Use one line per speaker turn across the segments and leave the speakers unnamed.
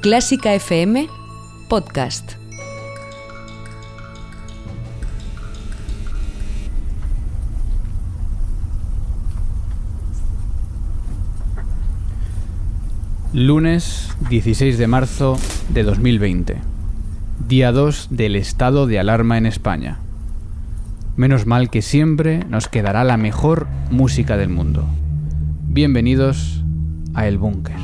Clásica FM Podcast.
Lunes 16 de marzo de 2020. Día 2 del estado de alarma en España. Menos mal que siempre nos quedará la mejor música del mundo. Bienvenidos a El Búnker.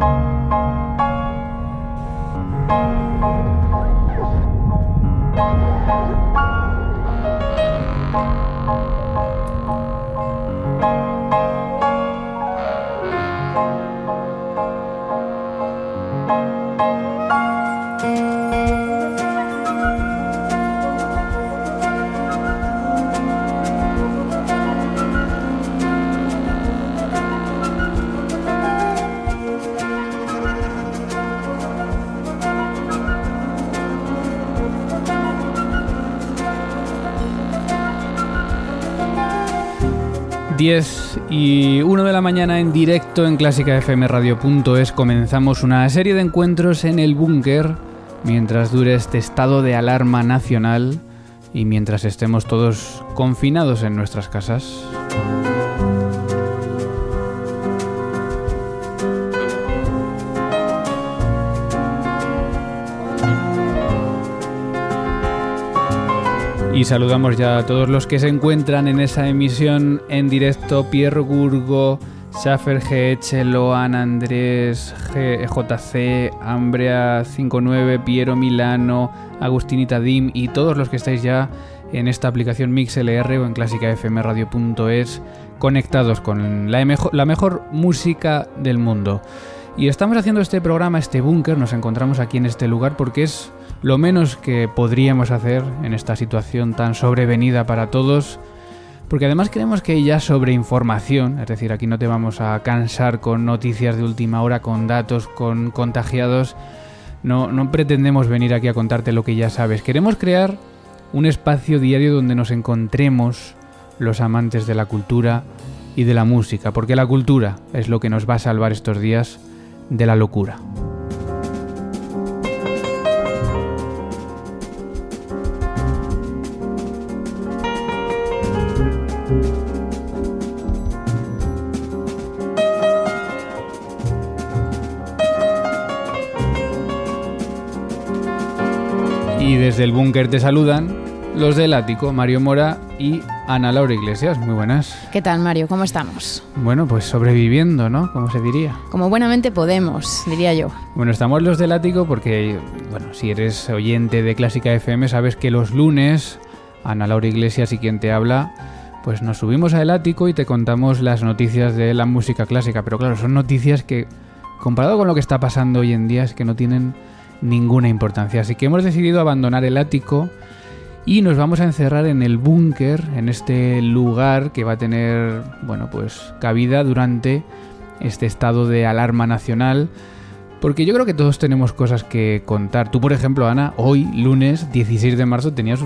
thank you Diez y 1 de la mañana en directo en clásicafmradio.es comenzamos una serie de encuentros en el búnker mientras dure este estado de alarma nacional y mientras estemos todos confinados en nuestras casas. Y saludamos ya a todos los que se encuentran en esa emisión en directo. Pierre Gurgo, Schaffer GH, Loan Andrés, JC, Ambrea59, Piero Milano, Agustinita Dim y todos los que estáis ya en esta aplicación MixLR o en clásicafmradio.es conectados con la mejor, la mejor música del mundo. Y estamos haciendo este programa, este búnker, nos encontramos aquí en este lugar porque es lo menos que podríamos hacer en esta situación tan sobrevenida para todos, porque además creemos que ya sobre información, es decir, aquí no te vamos a cansar con noticias de última hora, con datos, con contagiados, no, no pretendemos venir aquí a contarte lo que ya sabes, queremos crear un espacio diario donde nos encontremos los amantes de la cultura y de la música, porque la cultura es lo que nos va a salvar estos días de la locura. Y desde el búnker te saludan los del ático, Mario Mora y Ana Laura Iglesias. Muy buenas.
¿Qué tal, Mario? ¿Cómo estamos?
Bueno, pues sobreviviendo, ¿no? Como se diría.
Como buenamente podemos, diría yo.
Bueno, estamos los del ático porque, bueno, si eres oyente de Clásica FM, sabes que los lunes, Ana Laura Iglesias y quien te habla, pues nos subimos al ático y te contamos las noticias de la música clásica. Pero claro, son noticias que, comparado con lo que está pasando hoy en día, es que no tienen ninguna importancia. Así que hemos decidido abandonar el ático y nos vamos a encerrar en el búnker, en este lugar que va a tener, bueno, pues cabida durante este estado de alarma nacional. Porque yo creo que todos tenemos cosas que contar. Tú, por ejemplo, Ana, hoy, lunes 16 de marzo, tenías,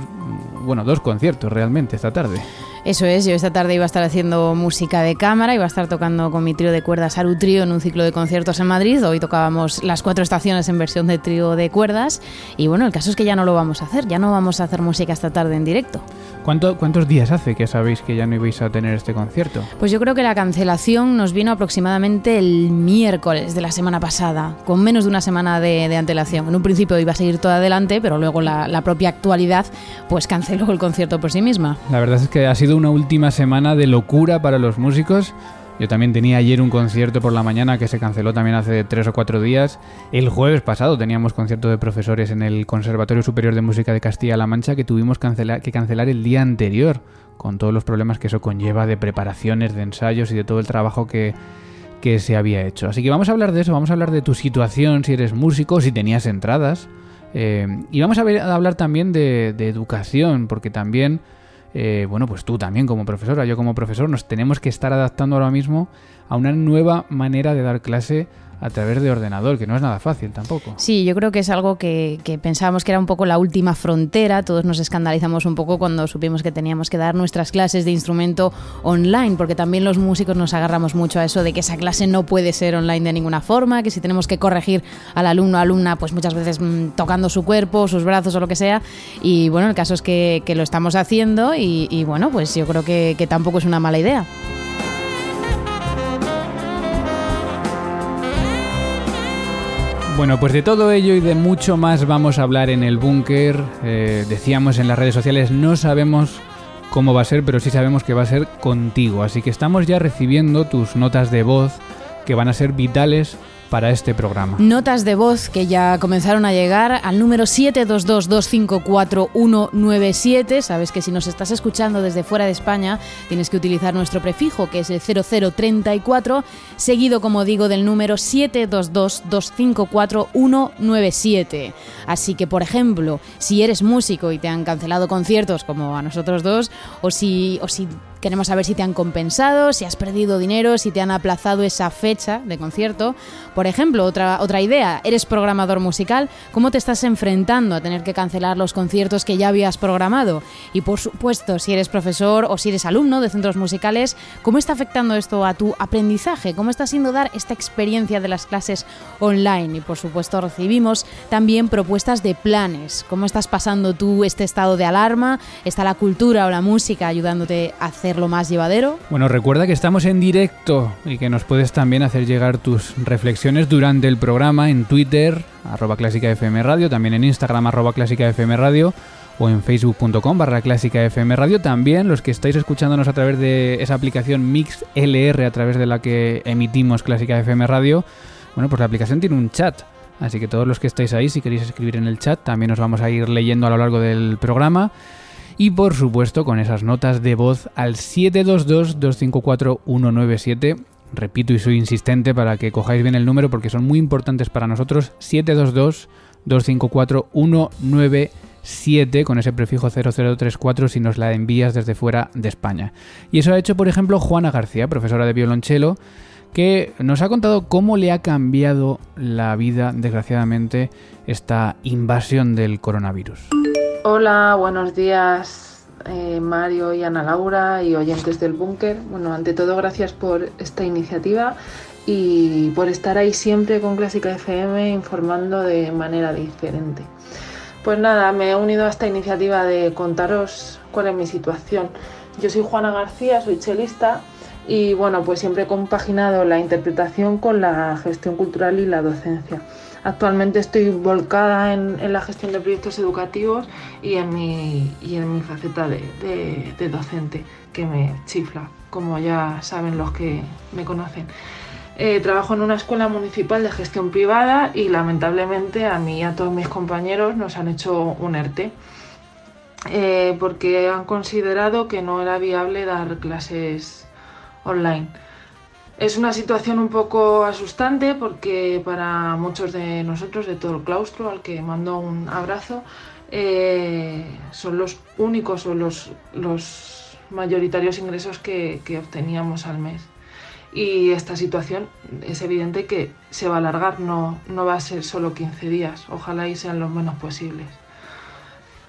bueno, dos conciertos realmente esta tarde.
Eso es, yo esta tarde iba a estar haciendo música de cámara, iba a estar tocando con mi trío de cuerdas Aru Trío en un ciclo de conciertos en Madrid. Hoy tocábamos las cuatro estaciones en versión de trío de cuerdas. Y bueno, el caso es que ya no lo vamos a hacer, ya no vamos a hacer música esta tarde en directo.
¿Cuánto, ¿Cuántos días hace que sabéis que ya no ibais a tener este concierto?
Pues yo creo que la cancelación nos vino aproximadamente el miércoles de la semana pasada, con menos de una semana de, de antelación. En un principio iba a seguir todo adelante, pero luego la, la propia actualidad pues canceló el concierto por sí misma.
La verdad es que ha sido una última semana de locura para los músicos. Yo también tenía ayer un concierto por la mañana que se canceló también hace tres o cuatro días. El jueves pasado teníamos concierto de profesores en el Conservatorio Superior de Música de Castilla-La Mancha que tuvimos que cancelar el día anterior, con todos los problemas que eso conlleva de preparaciones, de ensayos y de todo el trabajo que, que se había hecho. Así que vamos a hablar de eso, vamos a hablar de tu situación, si eres músico, si tenías entradas. Eh, y vamos a, hablar también de, educación, porque también, eh, bueno, pues tú también como profesora, yo como profesor, nos tenemos que estar adaptando ahora mismo a una nueva manera de dar clase a través de ordenador, que no es nada fácil tampoco.
Sí, yo creo que es algo que, pensábamos que era un poco la última frontera. Todos nos escandalizamos un poco cuando supimos que teníamos que dar nuestras clases de instrumento online, porque también los músicos nos agarramos mucho a eso de que esa clase no puede ser online de ninguna forma, que si tenemos que corregir al alumno o alumna, pues muchas veces mm, tocando su cuerpo, sus brazos o lo que sea. Y bueno, el caso es que, lo estamos haciendo y, bueno, pues yo creo que tampoco es una mala idea.
Bueno, pues de todo ello y de mucho más vamos a hablar en el búnker. Eh, decíamos en las redes sociales, no sabemos cómo va a ser, pero sí sabemos que va a ser contigo. Así que estamos ya recibiendo tus notas de voz que van a ser vitales para este programa.
Notas de voz que ya comenzaron a llegar al número 722254197. Sabes que si nos estás escuchando desde fuera de España tienes que utilizar nuestro prefijo que es el 0034, seguido como digo del número 722254197. Así que por ejemplo, si eres músico y te han cancelado conciertos como a nosotros dos, o si, o si Queremos saber si te han compensado, si has perdido dinero, si te han aplazado esa fecha de concierto. Por ejemplo, otra, otra idea, eres programador musical, ¿cómo te estás enfrentando a tener que cancelar los conciertos que ya habías programado? Y por supuesto, si eres profesor o si eres alumno de centros musicales, ¿cómo está afectando esto a tu aprendizaje? ¿Cómo está siendo dar esta experiencia de las clases online? Y por supuesto recibimos también propuestas de planes. ¿Cómo estás pasando tú este estado de alarma? ¿Está la cultura o la música ayudándote a hacer lo más llevadero.
Bueno, recuerda que estamos en directo y que nos puedes también hacer llegar tus reflexiones durante el programa en Twitter, arroba clásica FM Radio, también en Instagram, arroba clásica FM Radio o en facebook.com barra clásica FM Radio. También los que estáis escuchándonos a través de esa aplicación Mix LR a través de la que emitimos clásica FM Radio, bueno, pues la aplicación tiene un chat. Así que todos los que estáis ahí, si queréis escribir en el chat, también os vamos a ir leyendo a lo largo del programa y por supuesto con esas notas de voz al 722-254-197. Repito y soy insistente para que cojáis bien el número porque son muy importantes para nosotros. 722-254-197 con ese prefijo 0034 si nos la envías desde fuera de España. Y eso ha hecho, por ejemplo, Juana García, profesora de violonchelo, que nos ha contado cómo le ha cambiado la vida, desgraciadamente, esta invasión del coronavirus.
Hola, buenos días eh, Mario y Ana Laura y oyentes del búnker. Bueno, ante todo gracias por esta iniciativa y por estar ahí siempre con Clásica FM informando de manera diferente. Pues nada, me he unido a esta iniciativa de contaros cuál es mi situación. Yo soy Juana García, soy chelista y bueno, pues siempre he compaginado la interpretación con la gestión cultural y la docencia. Actualmente estoy volcada en, la gestión de proyectos educativos y en mi, en mi faceta de, docente, que me chifla, como ya saben los que me conocen. Eh, trabajo en una escuela municipal de gestión privada y lamentablemente a mí y a todos mis compañeros nos han hecho un ERTE eh, porque han considerado que no era viable dar clases online. Es una situación un poco asustante porque para muchos de nosotros, de todo el claustro, al que mando un abrazo, eh, son los únicos o los, mayoritarios ingresos que, obteníamos al mes. Y esta situación es evidente que se va a alargar, no, no va a ser solo 15 días, ojalá y sean los menos posibles.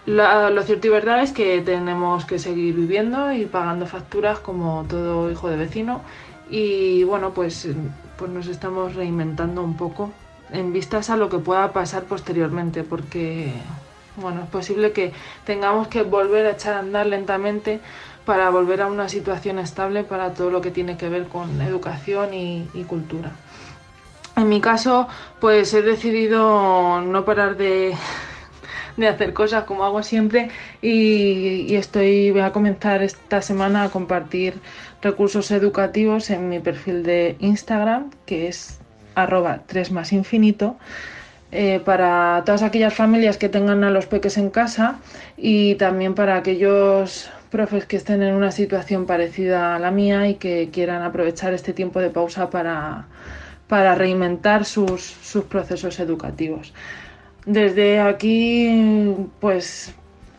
lo cierto y verdad es que tenemos que seguir viviendo y pagando facturas como todo hijo de vecino y bueno, pues, pues nos estamos reinventando un poco en vistas a lo que pueda pasar posteriormente, porque bueno, es posible que tengamos que volver a echar a andar lentamente para volver a una situación estable para todo lo que tiene que ver con educación y, cultura. En mi caso, pues he decidido no parar de, de hacer cosas como hago siempre y, y, estoy voy a comenzar esta semana a compartir recursos educativos en mi perfil de Instagram, que es arroba 3 más infinito, eh, para todas aquellas familias que tengan a los peques en casa y también para aquellos profes que estén en una situación parecida a la mía y que quieran aprovechar este tiempo de pausa para, para reinventar sus, sus procesos educativos. Desde aquí, pues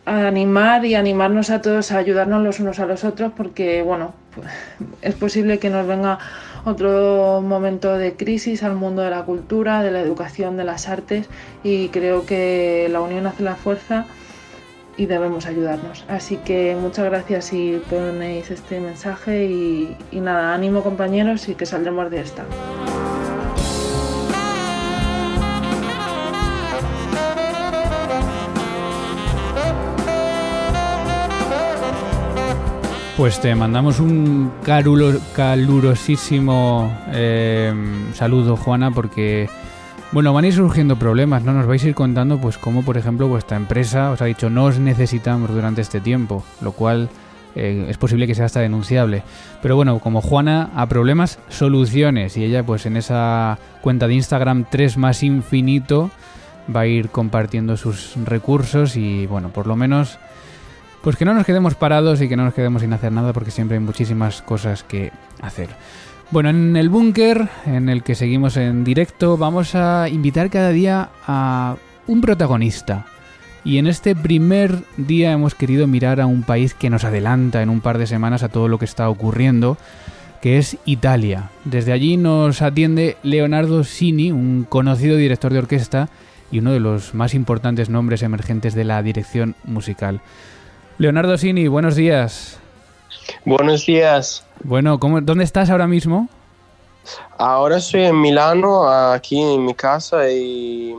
animar y animarnos a todos a ayudarnos los unos a los otros porque, bueno, pues, es posible que nos venga otro momento de crisis al mundo de la cultura, de la educación, de las artes y creo que la unión hace la fuerza y debemos ayudarnos. Así que muchas gracias si ponéis este mensaje y, y nada, ánimo compañeros y que saldremos de esta.
Pues te mandamos un carulo, calurosísimo eh, saludo, Juana, porque bueno, van a ir surgiendo problemas, ¿no? Nos vais a ir contando, pues, cómo, por ejemplo, vuestra empresa os ha dicho no os necesitamos durante este tiempo, lo cual eh, es posible que sea hasta denunciable. Pero bueno, como Juana, a problemas, soluciones. Y ella, pues, en esa cuenta de Instagram 3 más infinito, va a ir compartiendo sus recursos y, bueno, por lo menos pues que no nos quedemos parados y que no nos quedemos sin hacer nada porque siempre hay muchísimas cosas que hacer. Bueno, en el búnker en el que seguimos en directo vamos a invitar cada día a un protagonista. Y en este primer día hemos querido mirar a un país que nos adelanta en un par de semanas a todo lo que está ocurriendo, que es Italia. Desde allí nos atiende Leonardo Sini, un conocido director de orquesta y uno de los más importantes nombres emergentes de la dirección musical. Leonardo Sini, buenos días.
Buenos días.
Bueno, ¿cómo, ¿dónde estás ahora mismo?
Ahora estoy en Milano, aquí en mi casa y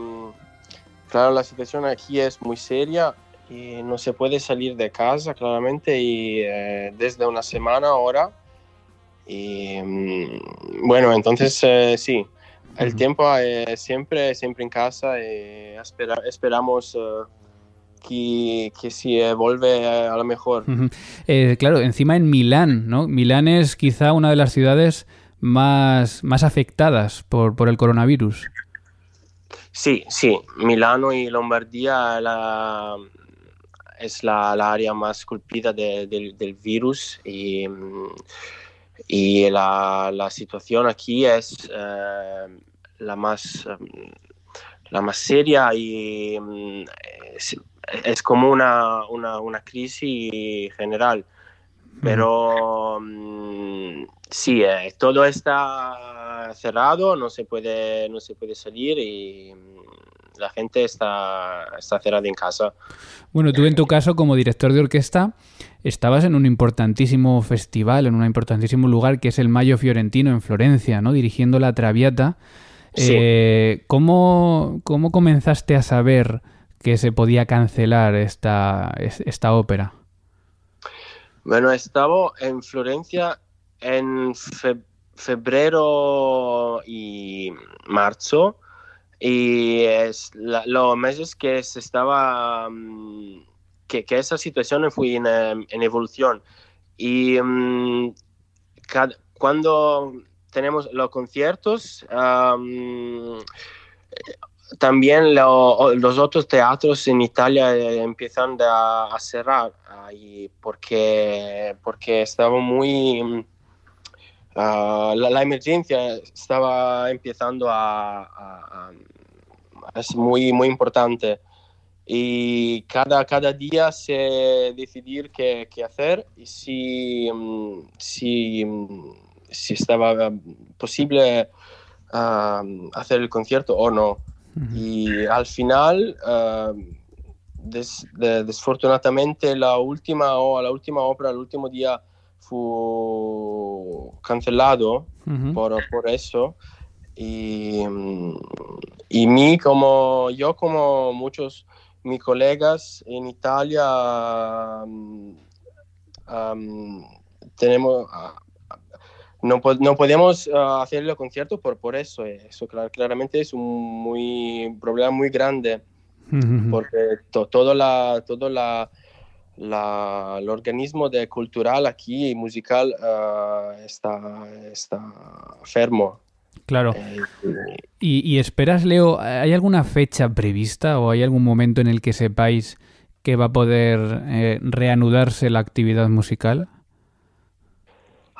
claro, la situación aquí es muy seria y no se puede salir de casa claramente y eh, desde una semana ahora. Y mm, bueno, entonces eh, sí, el tiempo es siempre, siempre en casa y espera, esperamos... Uh, que, que si vuelve a lo mejor.
eh, claro, encima en Milán, ¿no? Milán es quizá una de las ciudades más, más afectadas por, por el coronavirus.
Sí, sí, Milano y Lombardía la, es la, la, área más culpida de, de, del virus y, y la, la, situación aquí es eh, la más la más seria y es como una, una, una crisis general. Pero mm, sí, eh, todo está cerrado, no se puede, no se puede salir y mm, la gente está, está cerrada en casa.
Bueno, tú en tu caso como director de orquesta estabas en un importantísimo festival, en un importantísimo lugar que es el Mayo Fiorentino en Florencia, ¿no? Dirigiendo la Traviata. Sí. Eh, ¿cómo, ¿Cómo comenzaste a saber que se podía cancelar esta, esta ópera?
Bueno, estaba en Florencia en fe febrero y marzo y los meses que se estaba um, que, que, esa situación fue en, en evolución y cada, cuando tenemos los conciertos también lo, los otros teatros en Italia eh, empiezan a, a cerrar ahí porque, porque estaba muy... Uh, la, la, emergencia estaba empezando a, a, a, es muy muy importante. Y cada, cada día se decidir qué, qué hacer y si, si, si estaba posible uh, hacer el concierto o no y al final, uh, des, de, desfortunadamente, la última, o la última obra, el último día fue cancelado uh -huh. por, por, eso. Y, y mí, como yo, como muchos mis colegas en Italia, um, tenemos no, no podemos uh, hacer el concierto por, por eso. Eso claramente es un muy, problema muy grande, porque to, todo, la, todo la, la, el organismo de cultural aquí, musical, uh, está, está enfermo.
Claro. Eh, ¿Y, ¿Y esperas, Leo, hay alguna fecha prevista o hay algún momento en el que sepáis que va a poder eh, reanudarse la actividad musical?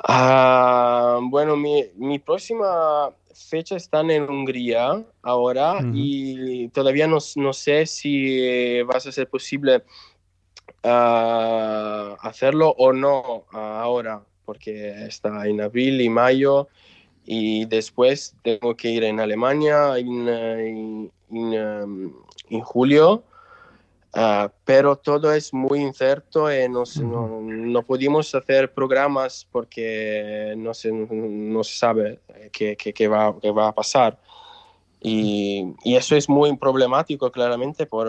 Ah, bueno, mi, mi, próxima fecha está en Hungría ahora y todavía no, no, sé si va a ser posible uh, hacerlo o no ahora, porque está en abril y mayo y después tengo que ir en Alemania en, en, en, en julio Ah, pero todo es muy incierto y no, no, no, pudimos hacer programas porque no se, no se sabe qué, qué, qué, va, qué, va, a pasar. Y, y, eso es muy problemático claramente por,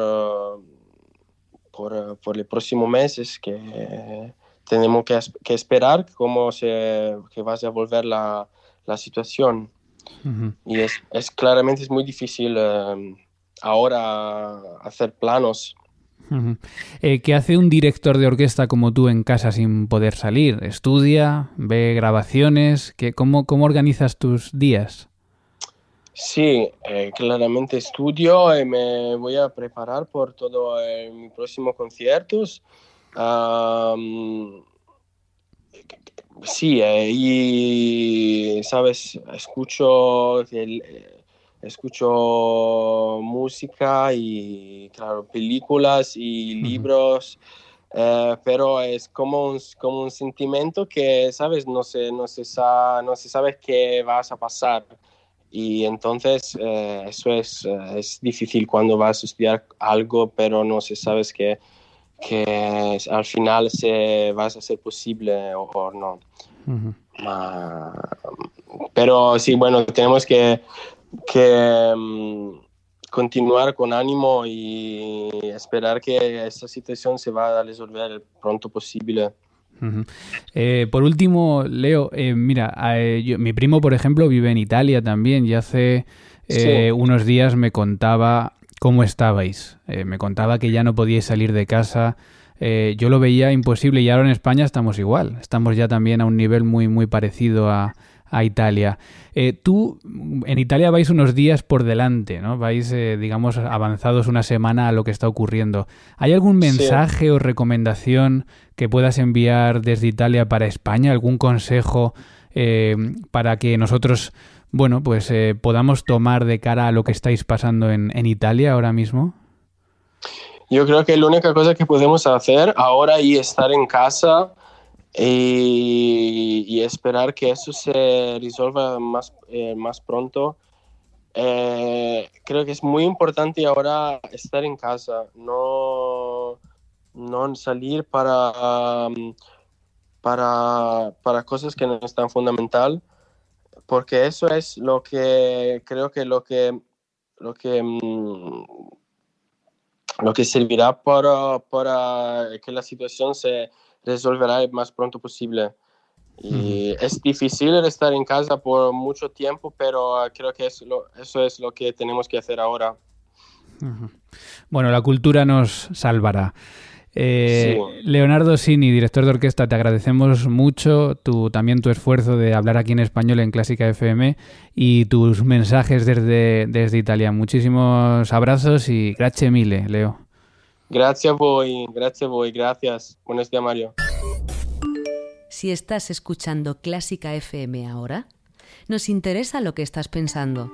por, por los próximos meses que tenemos que, que esperar cómo se que va a volver la, la situación. Y es, es, claramente es muy difícil um, ahora hacer planos
eh, ¿Qué hace un director de orquesta como tú en casa sin poder salir? ¿Estudia? ¿Ve grabaciones? ¿Qué, cómo, ¿Cómo organizas tus días?
Sí, eh, claramente estudio y me voy a preparar por todos eh, mis próximos conciertos. sí, y, sabes, escucho el, escucho música y, claro, películas y libros, eh, pero es como un, como un sentimiento que, ¿sabes? No se, no, se no se sabe qué vas a pasar. Y entonces eh, eso es, eh, es, difícil cuando vas a estudiar algo, pero no se sabe que, que al final se va a ser posible o, o no. pero sí, bueno, tenemos que que mm, continuar con ánimo y esperar que esta situación se va a resolver el pronto posible.
Eh, por último, Leo, eh, mira, eh, mi primo, por ejemplo, vive en Italia también y hace unos días me contaba cómo estabais. me contaba que ya no podíais salir de casa. yo lo veía imposible y ahora en España estamos igual. Estamos ya también a un nivel muy, muy parecido a, a Italia. Eh, tú en Italia vais unos días por delante, ¿no? Vais, eh, digamos, avanzados una semana a lo que está ocurriendo. ¿Hay algún mensaje o recomendación que puedas enviar desde Italia para España? ¿Algún consejo eh, para que nosotros, bueno, pues podamos tomar de cara a lo que estáis pasando en, en Italia ahora mismo?
Yo creo que la única cosa que podemos hacer ahora y estar en casa y, esperar que eso se resuelva más, eh, más pronto. Eh, creo que es muy importante ahora estar en casa, no, no salir para, um, para, para cosas que no están fundamental, porque eso es lo que creo que lo que lo que mm, lo que servirá para, para que la situación se, resolverá el más pronto posible. Y es difícil estar en casa por mucho tiempo, pero ah, creo que es eso es lo que tenemos que hacer ahora.
Bueno, la cultura nos salvará. Eh, Leonardo Sini, director de orquesta, te agradecemos mucho tu, también tu esfuerzo de hablar aquí en español en Clásica FM y tus mensajes desde, desde Italia. Muchísimos abrazos y grazie mille, Leo.
Gracias voy, gracias voy, gracias. Buenos días, Mario.
Si estás escuchando Clásica FM ahora, nos interesa lo que estás pensando.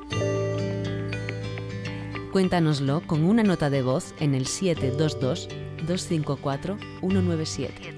Cuéntanoslo con una nota de voz en el 722 254 197.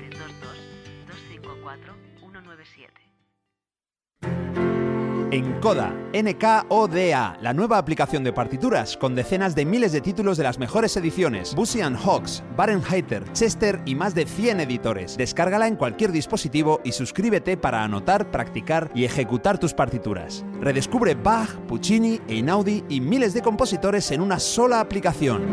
Encoda, NKODA, la nueva aplicación de partituras con decenas de miles de títulos de las mejores ediciones, Busy Hawks, Barenheiter, Chester y más de 100 editores. Descárgala en cualquier dispositivo y suscríbete para anotar, practicar y ejecutar tus partituras. Redescubre Bach, Puccini, Einaudi y miles de compositores en una sola aplicación.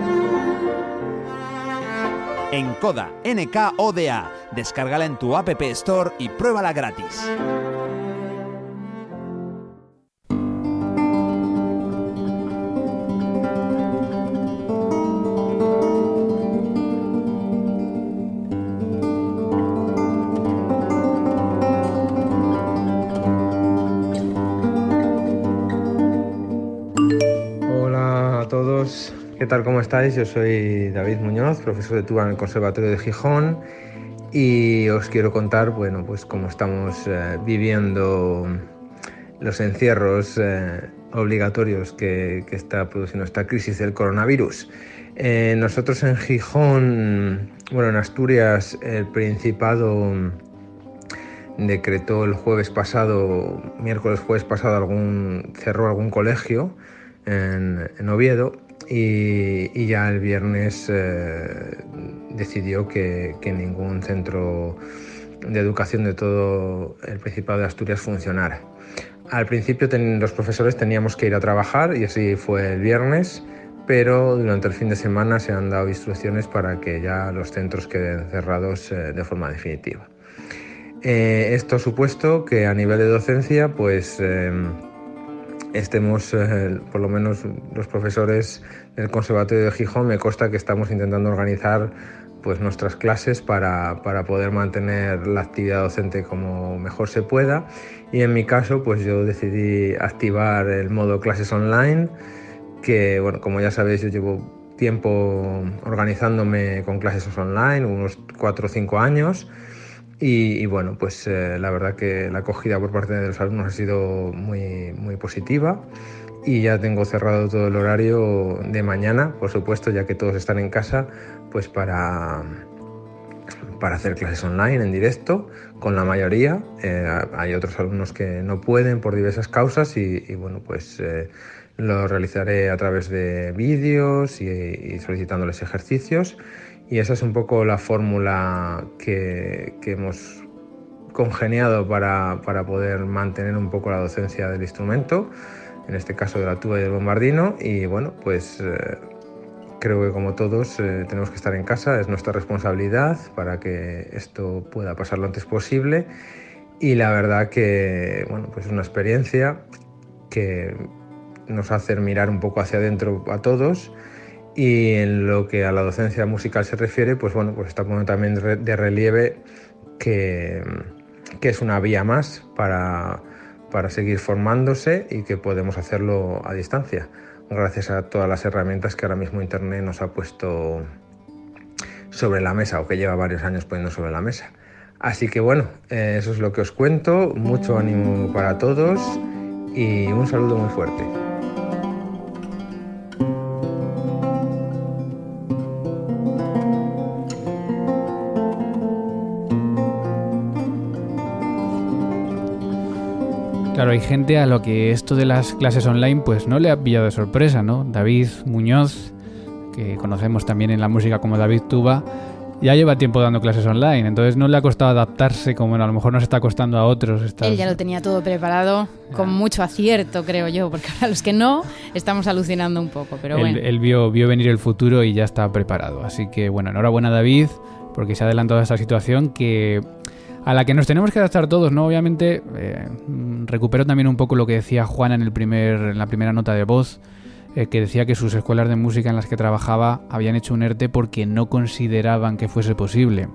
Encoda, NKODA. Descárgala en tu App Store y pruébala gratis.
¿Qué tal? ¿Cómo estáis? Yo soy David Muñoz, profesor de tuba en el Conservatorio de Gijón y os quiero contar, bueno, pues cómo estamos eh, viviendo los encierros eh, obligatorios que, está produciendo esta crisis del coronavirus. Eh, nosotros en Gijón, bueno, en Asturias, el Principado decretó el jueves pasado, miércoles jueves pasado, algún, cerró algún colegio en, Oviedo y, ya el viernes eh, decidió que, ningún centro de educación de todo el Principado de Asturias funcionara. Al principio los profesores teníamos que ir a trabajar y así fue el viernes, pero durante el fin de semana se han dado instrucciones para que ya los centros queden cerrados eh, de forma definitiva. Eh, esto ha supuesto que a nivel de docencia, pues estemos, eh, por lo menos los profesores del Conservatorio de Gijón, me consta que estamos intentando organizar pues, nuestras clases para, para, poder mantener la actividad docente como mejor se pueda. Y en mi caso, pues yo decidí activar el modo clases online, que, bueno, como ya sabéis, yo llevo tiempo organizándome con clases online, unos 4 o 5 años. Y, bueno, pues eh, la verdad que la acogida por parte de los alumnos ha sido muy, muy positiva y ya tengo cerrado todo el horario de mañana, por supuesto, ya que todos están en casa, pues para, para hacer clases online en directo con la mayoría. Eh, hay otros alumnos que no pueden por diversas causas y, bueno, pues eh, lo realizaré a través de vídeos y, y solicitándoles ejercicios. Y esa es un poco la fórmula que, hemos congeniado para, poder mantener un poco la docencia del instrumento, en este caso de la tuba y del bombardino. Y bueno, pues eh, creo que como todos eh, tenemos que estar en casa, es nuestra responsabilidad para que esto pueda pasar lo antes posible. Y la verdad que bueno, pues es una experiencia que nos hace mirar un poco hacia adentro a todos y en lo que a la docencia musical se refiere, pues bueno, pues está poniendo también de relieve que, que es una vía más para, para seguir formándose y que podemos hacerlo a distancia, gracias a todas las herramientas que ahora mismo Internet nos ha puesto sobre la mesa o que lleva varios años poniendo sobre la mesa. Así que bueno, eh, eso es lo que os cuento, mucho ánimo para todos y un saludo muy fuerte.
Hay gente a lo que esto de las clases online pues no le ha pillado de sorpresa, ¿no? David Muñoz, que conocemos también en la música como David Tuba, ya lleva tiempo dando clases online, entonces no le ha costado adaptarse como a lo mejor nos está costando a otros.
Él ya lo tenía todo preparado con mucho acierto, creo yo, porque a los que no estamos alucinando un poco, pero bueno.
Él vio, vio venir el futuro y ya está preparado, así que bueno, enhorabuena David, porque se ha adelantado a esta situación que a la que nos tenemos que adaptar todos, ¿no? Obviamente, eh, recupero también un poco lo que decía Juana en, el primer, en la primera nota de voz, eh, que decía que sus escuelas de música en las que trabajaba habían hecho un ERTE porque no consideraban que fuese posible.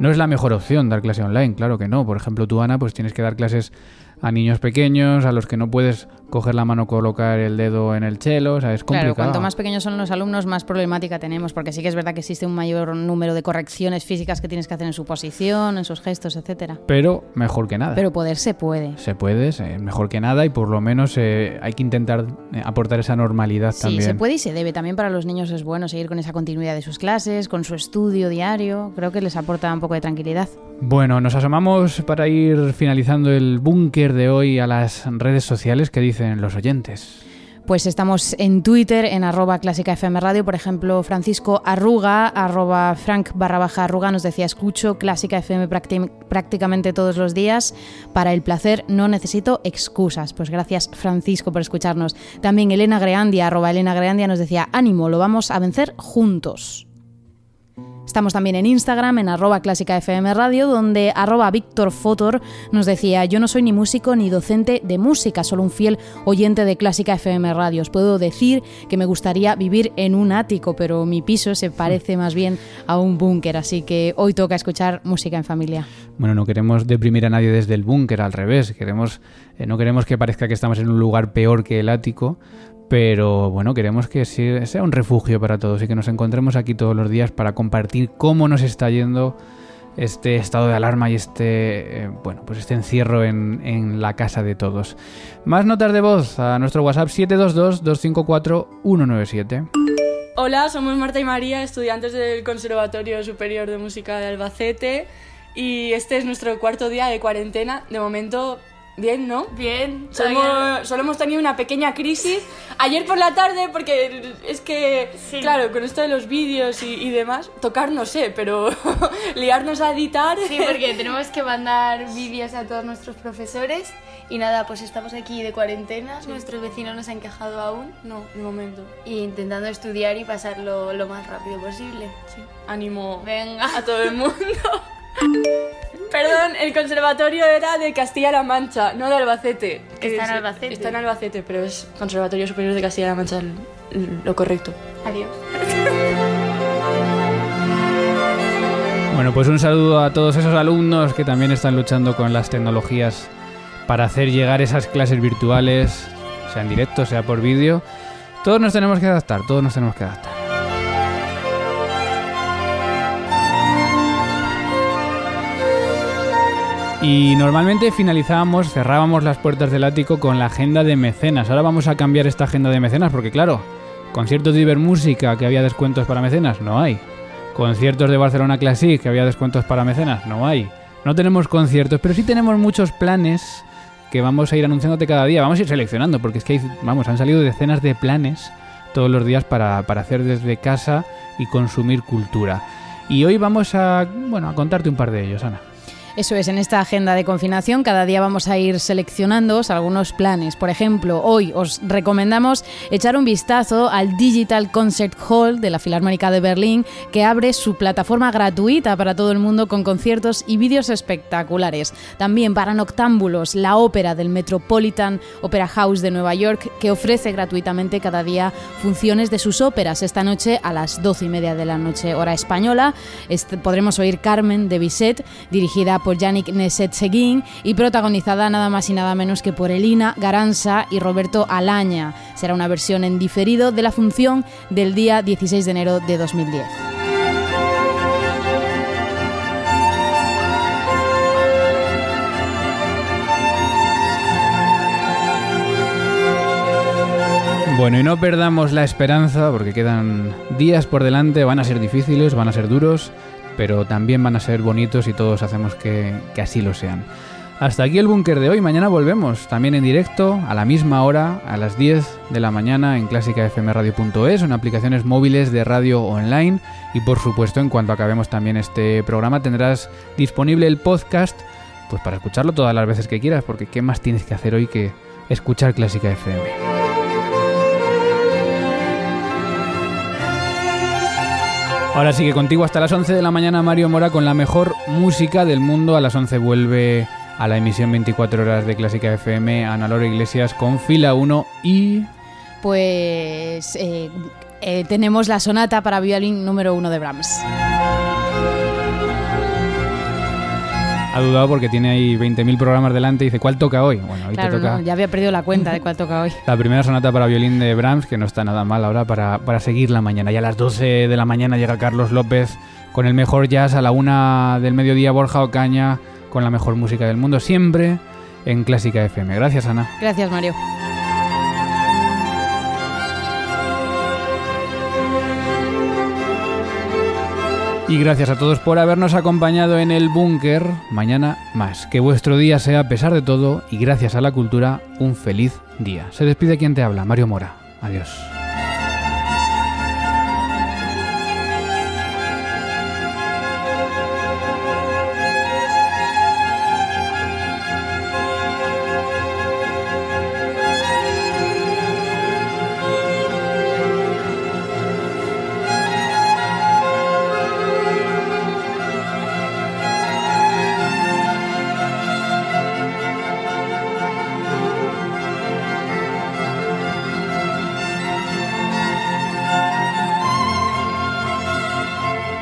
No es la mejor opción dar clase online, claro que no. Por ejemplo, tú, Ana, pues tienes que dar clases a niños pequeños, a los que no puedes coger la mano, colocar el dedo en el chelo, o sea, es complicado.
Claro, cuanto más pequeños son los alumnos, más problemática tenemos, porque sí que es verdad que existe un mayor número de correcciones físicas que tienes que hacer en su posición, en sus gestos, etcétera.
Pero mejor que nada.
Pero poder se puede.
Se puede, mejor que nada, y por lo menos eh, hay que intentar eh, aportar esa normalidad también.
Sí, se puede y se debe. También para los niños es bueno seguir con esa continuidad de sus clases, con su estudio diario. Creo que les aporta un poco de tranquilidad.
Bueno, nos asomamos para ir finalizando el búnker de hoy a las redes sociales que dicen los oyentes.
Pues estamos en Twitter, en arroba clásica FM Radio. Por ejemplo, Francisco Arruga, arroba Frank barra baja Arruga, nos decía, escucho clásica FM prácticamente todos los días. Para el placer no necesito excusas. Pues gracias Francisco por escucharnos. También Elena Greandia, arroba Elena Greandia, nos decía, ánimo, lo vamos a vencer juntos. Estamos también en Instagram, en arroba clásica FM Radio, donde arroba Víctor Fotor nos decía, yo no soy ni músico ni docente de música, solo un fiel oyente de clásica FM Radio. Os puedo decir que me gustaría vivir en un ático, pero mi piso se parece más bien a un búnker, así que hoy toca escuchar música en familia.
Bueno, no queremos deprimir a nadie desde el búnker, al revés, queremos, eh, no queremos que parezca que estamos en un lugar peor que el ático, pero bueno, queremos que sea un refugio para todos y que nos encontremos aquí todos los días para compartir cómo nos está yendo este estado de alarma y este, eh, bueno, pues este encierro en, en, la casa de todos. Más notas de voz a nuestro WhatsApp 722-254-197.
Hola, somos Marta y María, estudiantes del Conservatorio Superior de Música de Albacete y este es nuestro cuarto día de cuarentena. De momento Bien, ¿no?
Bien.
Solo, solo, hemos tenido una pequeña crisis ayer por la tarde porque es que, claro, con esto de los vídeos y, demás, tocar no sé, pero liarnos a editar...
Sí, porque tenemos que mandar vídeos a todos nuestros profesores y nada, pues estamos aquí de cuarentena, nuestros vecinos no se han quejado aún.
No, de momento.
Y intentando estudiar y pasarlo lo más rápido posible.
Sí. Ánimo Venga. a todo el mundo. Perdón, el conservatorio era de Castilla-La Mancha, no de Albacete.
Está en Albacete.
Está en Albacete, pero es Conservatorio Superior de Castilla-La Mancha lo correcto.
Adiós.
Bueno, pues un saludo a todos esos alumnos que también están luchando con las tecnologías para hacer llegar esas clases virtuales, sea en directo, sea por vídeo. Todos nos tenemos que adaptar, todos nos tenemos que adaptar. Y normalmente finalizábamos, cerrábamos las puertas del ático con la agenda de mecenas. Ahora vamos a cambiar esta agenda de mecenas porque claro, conciertos de Ibermúsica que había descuentos para mecenas, no hay. Conciertos de Barcelona Classic que había descuentos para mecenas, no hay. No tenemos conciertos, pero sí tenemos muchos planes que vamos a ir anunciándote cada día. Vamos a ir seleccionando porque es que vamos, han salido decenas de planes todos los días para, para hacer desde casa y consumir cultura. Y hoy vamos a, bueno, a contarte un par de ellos, Ana.
Eso es, en esta agenda de confinación cada día vamos a ir seleccionando algunos planes. Por ejemplo, hoy os recomendamos echar un vistazo al Digital Concert Hall de la Filarmónica de Berlín, que abre su plataforma gratuita para todo el mundo con conciertos y vídeos espectaculares. También para noctámbulos, la ópera del Metropolitan Opera House de Nueva York, que ofrece gratuitamente cada día funciones de sus óperas. Esta noche a las doce y media de la noche, hora española, podremos oír Carmen de Bizet, dirigida por Yannick Neset-Seguin y protagonizada nada más y nada menos que por Elina Garanza y Roberto Alaña. Será una versión en diferido de la función del día 16 de enero de 2010.
Bueno, y no perdamos la esperanza porque quedan días por delante, van a ser difíciles, van a ser duros, pero también van a ser bonitos y todos hacemos que, así lo sean. Hasta aquí el búnker de hoy, mañana volvemos, también en directo, a la misma hora, a las 10 de la mañana en clásicafmradio.es, en aplicaciones móviles de radio online y por supuesto en cuanto acabemos también este programa tendrás disponible el podcast pues para escucharlo todas las veces que quieras, porque ¿qué más tienes que hacer hoy que escuchar Clásica FM? Ahora sí que contigo hasta las 11 de la mañana Mario Mora con la mejor música del mundo. A las 11 vuelve a la emisión 24 horas de Clásica FM Ana Laura Iglesias con fila 1 y...
Pues eh, eh, tenemos la sonata para violín número 1 de Brahms.
Ha dudado porque tiene ahí 20.000 programas delante y dice, ¿cuál toca hoy? Bueno, hoy
claro,
te toca...
No, ya había perdido la cuenta de cuál toca hoy.
La primera sonata para violín de Brahms, que no está nada mal ahora para, para seguir la mañana. Ya a las 12 de la mañana llega Carlos López con el mejor jazz, a la una del mediodía Borja Ocaña con la mejor música del mundo, siempre en Clásica FM. Gracias, Ana.
Gracias, Mario.
Y gracias a todos por habernos acompañado en el búnker. Mañana más. Que vuestro día sea, a pesar de todo, y gracias a la cultura, un feliz día. Se despide quien te habla, Mario Mora. Adiós.